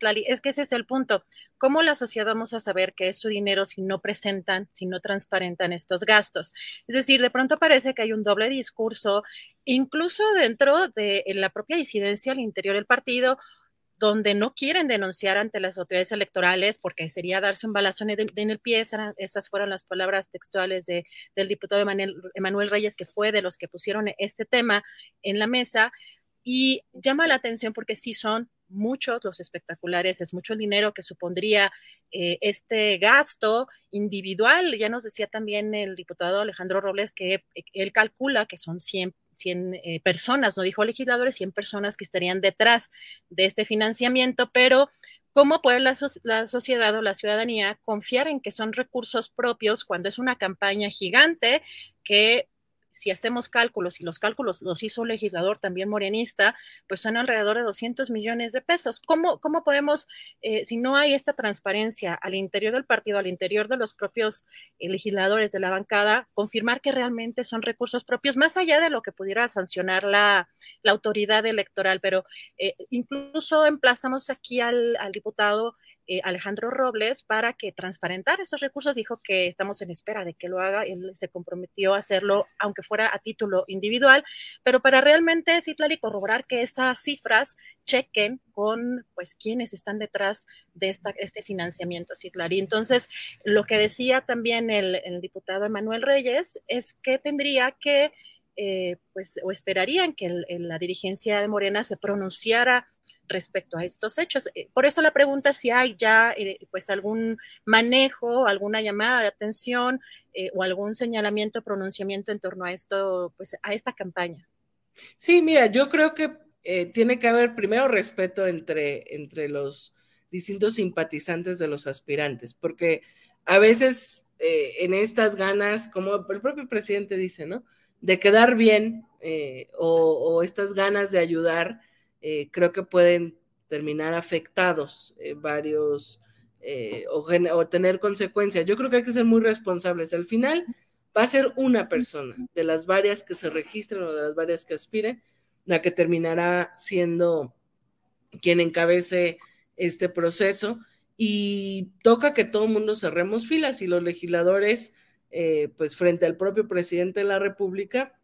Lali, es que ese es el punto. ¿Cómo la sociedad vamos a saber que es su dinero si no presentan, si no transparentan estos gastos? Es decir, de pronto parece que hay un doble discurso, incluso dentro de la propia disidencia al interior del partido, donde no quieren denunciar ante las autoridades electorales porque sería darse un balazo en el, pie. Esas fueron las palabras textuales de, del diputado Emanuel Reyes, que fue de los que pusieron este tema en la mesa. Y llama la atención porque sí son muchos los espectaculares, es mucho el dinero que supondría eh, este gasto individual. Ya nos decía también el diputado Alejandro Robles que eh, él calcula que son 100, 100 eh, personas, no dijo legisladores, 100 personas que estarían detrás de este financiamiento, pero ¿cómo puede la, la sociedad o la ciudadanía confiar en que son recursos propios cuando es una campaña gigante que si hacemos cálculos, y los cálculos los hizo un legislador también morenista, pues son alrededor de 200 millones de pesos. ¿Cómo, cómo podemos, eh, si no hay esta transparencia al interior del partido, al interior de los propios eh, legisladores de la bancada, confirmar que realmente son recursos propios, más allá de lo que pudiera sancionar la, autoridad electoral? Pero eh, incluso emplazamos aquí al diputado eh, Alejandro Robles para que transparentar esos recursos. Dijo que estamos en espera de que lo haga. Él se comprometió a hacerlo, aunque fuera a título individual, pero para realmente, y corroborar que esas cifras chequen con, pues, quienes están detrás de esta, este financiamiento, Y entonces, lo que decía también el, diputado Emanuel Reyes es que tendría que eh, pues, o esperarían que la dirigencia de Morena se pronunciara respecto a estos hechos. Eh, por eso la pregunta si hay ya eh, pues algún manejo, alguna llamada de atención eh, o algún señalamiento, pronunciamiento en torno a esto, pues a esta campaña. Sí, mira, yo creo que tiene que haber primero respeto entre, entre los distintos simpatizantes de los aspirantes, porque a veces en estas ganas, como el propio presidente dice, ¿no? De quedar bien o, o estas ganas de ayudar, eh, creo que pueden terminar afectados eh, varios eh, o, tener consecuencias. Yo creo que hay que ser muy responsables. Al final va a ser una persona de las varias que se registren o de las varias que aspiren, la que terminará siendo quien encabece este proceso y toca que todo el mundo cerremos filas y los legisladores, pues frente al propio presidente de la República,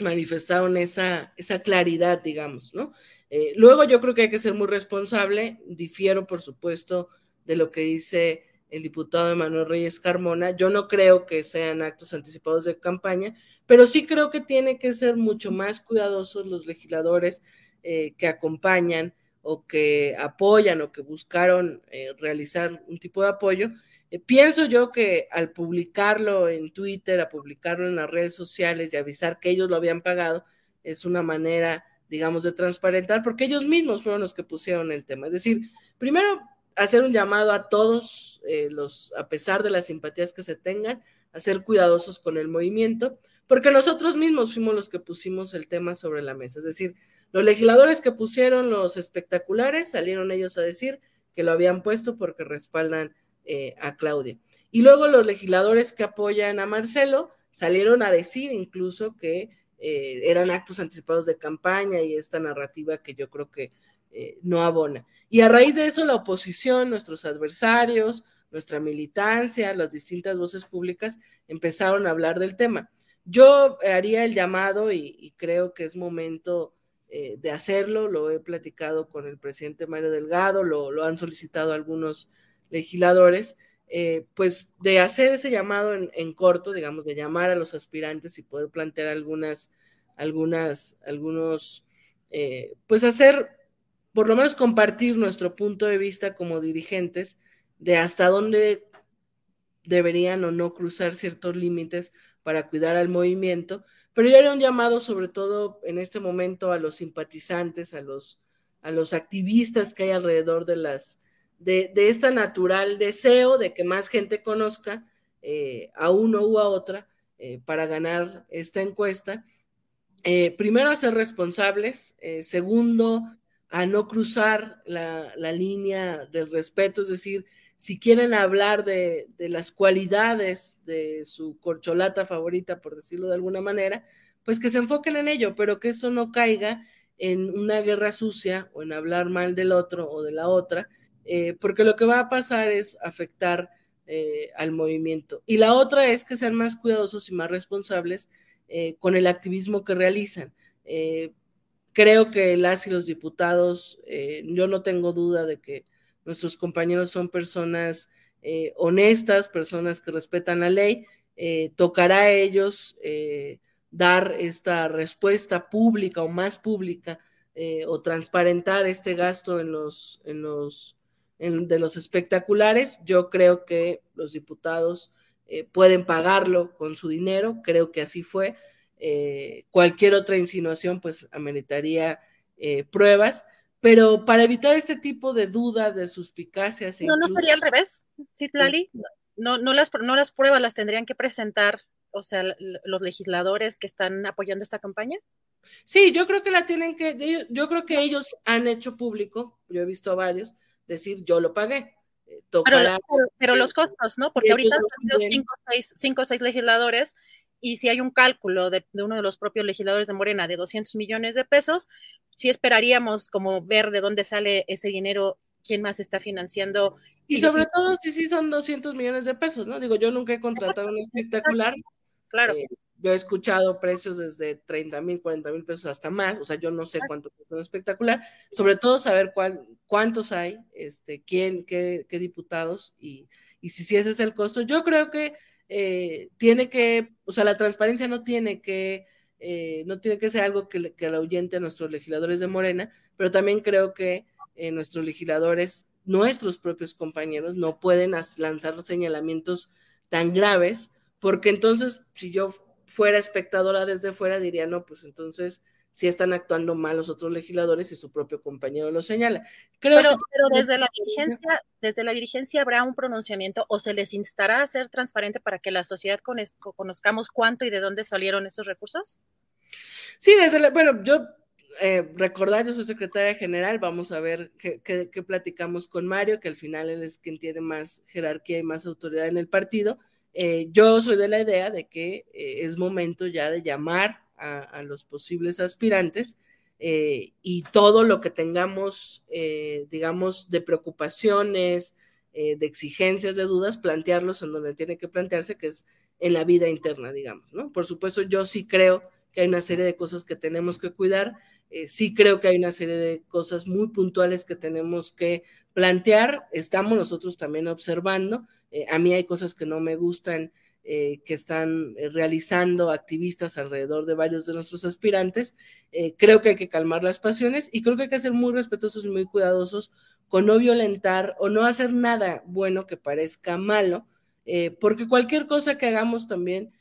manifestaron esa, esa claridad, digamos, ¿no? Eh, luego yo creo que hay que ser muy responsable, difiero por supuesto de lo que dice el diputado Manuel Reyes Carmona, yo no creo que sean actos anticipados de campaña, pero sí creo que tiene que ser mucho más cuidadosos los legisladores eh, que acompañan o que apoyan o que buscaron eh, realizar un tipo de apoyo. Pienso yo que al publicarlo en Twitter, a publicarlo en las redes sociales y avisar que ellos lo habían pagado, es una manera digamos, de transparentar, porque ellos mismos fueron los que pusieron el tema. Es decir, primero hacer un llamado a todos eh, los, a pesar de las simpatías que se tengan, a ser cuidadosos con el movimiento, porque nosotros mismos fuimos los que pusimos el tema sobre la mesa. Es decir, los legisladores que pusieron los espectaculares salieron ellos a decir que lo habían puesto porque respaldan eh, a Claudia. Y luego los legisladores que apoyan a Marcelo salieron a decir incluso que eh, eran actos anticipados de campaña y esta narrativa que yo creo que, no abona. Y a raíz de eso, la oposición, nuestros adversarios, nuestra militancia, las distintas voces públicas empezaron a hablar del tema. Yo haría el llamado y, creo que es momento eh, de hacerlo, lo he platicado con el presidente Mario Delgado, lo, han solicitado algunos legisladores, eh, pues de hacer ese llamado en, corto, digamos, de llamar a los aspirantes y poder plantear algunas, algunas, algunos, eh, pues hacer, por lo menos compartir nuestro punto de vista como dirigentes de hasta dónde deberían o no cruzar ciertos límites para cuidar al movimiento, pero yo haría un llamado sobre todo en este momento a los simpatizantes, a los, a los activistas que hay alrededor de las de, de este natural deseo de que más gente conozca eh, a uno u a otra eh, para ganar esta encuesta. Eh, primero, a ser responsables. segundo, a no cruzar la, la, línea del respeto, es decir, si quieren hablar de, las cualidades de su corcholata favorita, por decirlo de alguna manera, pues que se enfoquen en ello, pero que eso no caiga en una guerra sucia o en hablar mal del otro o de la otra, eh, porque lo que va a pasar es afectar eh, al movimiento. Y la otra es que sean más cuidadosos y más responsables eh, con el activismo que realizan. creo que las y los diputados, yo no tengo duda de que Nuestros compañeros son personas honestas, personas que respetan la ley. Tocará a ellos dar esta respuesta pública o más pública o transparentar este gasto en los, en los de los espectaculares. Yo creo que los diputados pueden pagarlo con su dinero, creo que así fue. cualquier otra insinuación pues ameritaría pruebas pero para evitar este tipo de dudas, de suspicacias. No, no sería al revés, Citlali. No, no, las, no las pruebas las tendrían que presentar, o sea, los legisladores que están apoyando esta campaña. Sí, yo creo que la tienen que, yo creo que ellos han hecho público, yo he visto a varios, decir yo lo pagué. Eh, pero, pero, los costos, ¿no? Porque ahorita han cinco, seis, cinco o seis legisladores y si hay un cálculo de, uno de los propios legisladores de Morena de 200 millones de pesos, sí esperaríamos como ver de dónde sale ese dinero, quién más está financiando. Y, sobre todo si sí son 200 millones de pesos, ¿no? Digo, yo nunca he contratado un espectacular. Claro. Eh, yo he escuchado precios desde 30 mil, 40 mil pesos hasta más, o sea, yo no sé cuánto cuesta un espectacular, sobre todo saber cuál, cuántos hay, este, quién, qué, qué diputados y, y si, si ese es el costo. Yo creo que eh, tiene que, o sea, la transparencia no tiene que, eh, no tiene que ser algo que, que ahuyente a nuestros legisladores de Morena, pero también creo que eh, nuestros legisladores, nuestros propios compañeros, no pueden lanzar señalamientos tan graves, porque entonces, si yo fuera espectadora desde fuera, diría, no, pues entonces si están actuando mal los otros legisladores y su propio compañero lo señala. Creo pero, pero desde la dirigencia, desde la dirigencia habrá un pronunciamiento o se les instará a ser transparente para que la sociedad conozcamos cuánto y de dónde salieron esos recursos. Sí, desde la, bueno, yo eh, recordar, yo soy secretaria general, vamos a ver qué, qué, platicamos con Mario, que al final él es quien tiene más jerarquía y más autoridad en el partido. Eh, yo soy de la idea de que eh, es momento ya de llamar a, los posibles aspirantes eh, y todo lo que tengamos, digamos, de preocupaciones, de exigencias, de dudas, plantearlos en donde tiene que plantearse, que es en la vida interna, digamos. Por supuesto, yo sí creo que hay una serie de cosas que tenemos que cuidar, sí creo que hay una serie de cosas muy puntuales que tenemos que plantear, estamos nosotros también observando, a mí hay cosas que no me gustan eh, que están eh, realizando activistas alrededor de varios de nuestros aspirantes. Eh, creo que hay que calmar las pasiones y creo que hay que ser muy respetuosos y muy cuidadosos con no violentar o no hacer nada bueno que parezca malo, porque cualquier cosa que hagamos también,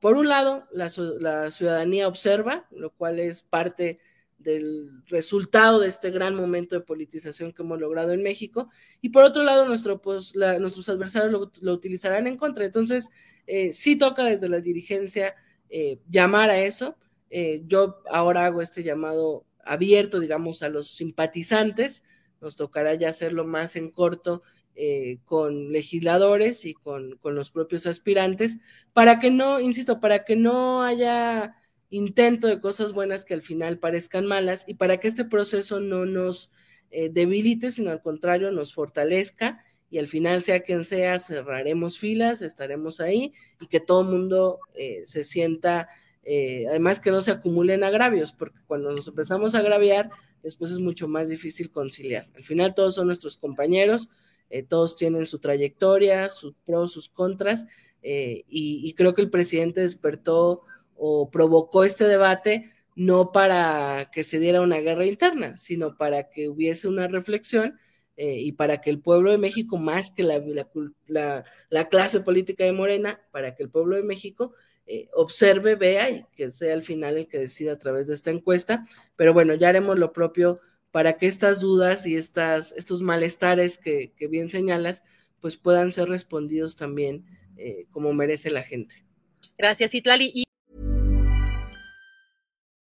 por un lado, la, la ciudadanía observa, lo cual es parte del resultado de este gran momento de politización que hemos logrado en México. Y por otro lado, nuestro, pues, nuestros adversarios lo, utilizarán en contra. Entonces, eh, sí toca desde la dirigencia eh, llamar a eso. Eh, yo ahora hago este llamado abierto, digamos, a los simpatizantes. Nos tocará ya hacerlo más en corto con legisladores y con, con los propios aspirantes, para que no, insisto, para que no haya intento de cosas buenas que al final parezcan malas y para que este proceso no nos eh, debilite, sino al contrario nos fortalezca y al final, sea quien sea, cerraremos filas, estaremos ahí y que todo el mundo eh, se sienta, eh, además que no se acumulen agravios, porque cuando nos empezamos a agraviar, después es mucho más difícil conciliar. Al final todos son nuestros compañeros, todos tienen su trayectoria, sus pros, sus contras, y, y creo que el presidente despertó o provocó este debate no para que se diera una guerra interna, sino para que hubiese una reflexión eh, y para que el pueblo de México, más que la, la, clase política de Morena, para que el pueblo de México eh, observe, vea y que sea al final el que decida a través de esta encuesta. Pero bueno, ya haremos lo propio para que estas dudas y estas, estos malestares que, que bien señalas, pues puedan ser respondidos también eh, como merece la gente. Gracias, Itlali.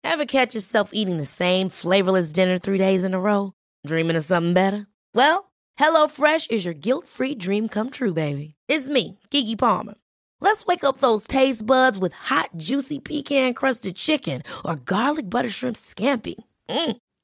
Ever catch yourself eating the same flavorless dinner three days in a row? Dreaming of something better? Well, HelloFresh is your guilt-free dream come true, baby. It's me, Kiki Palmer. Let's wake up those taste buds with hot, juicy pecan-crusted chicken or garlic butter shrimp scampi. Mm.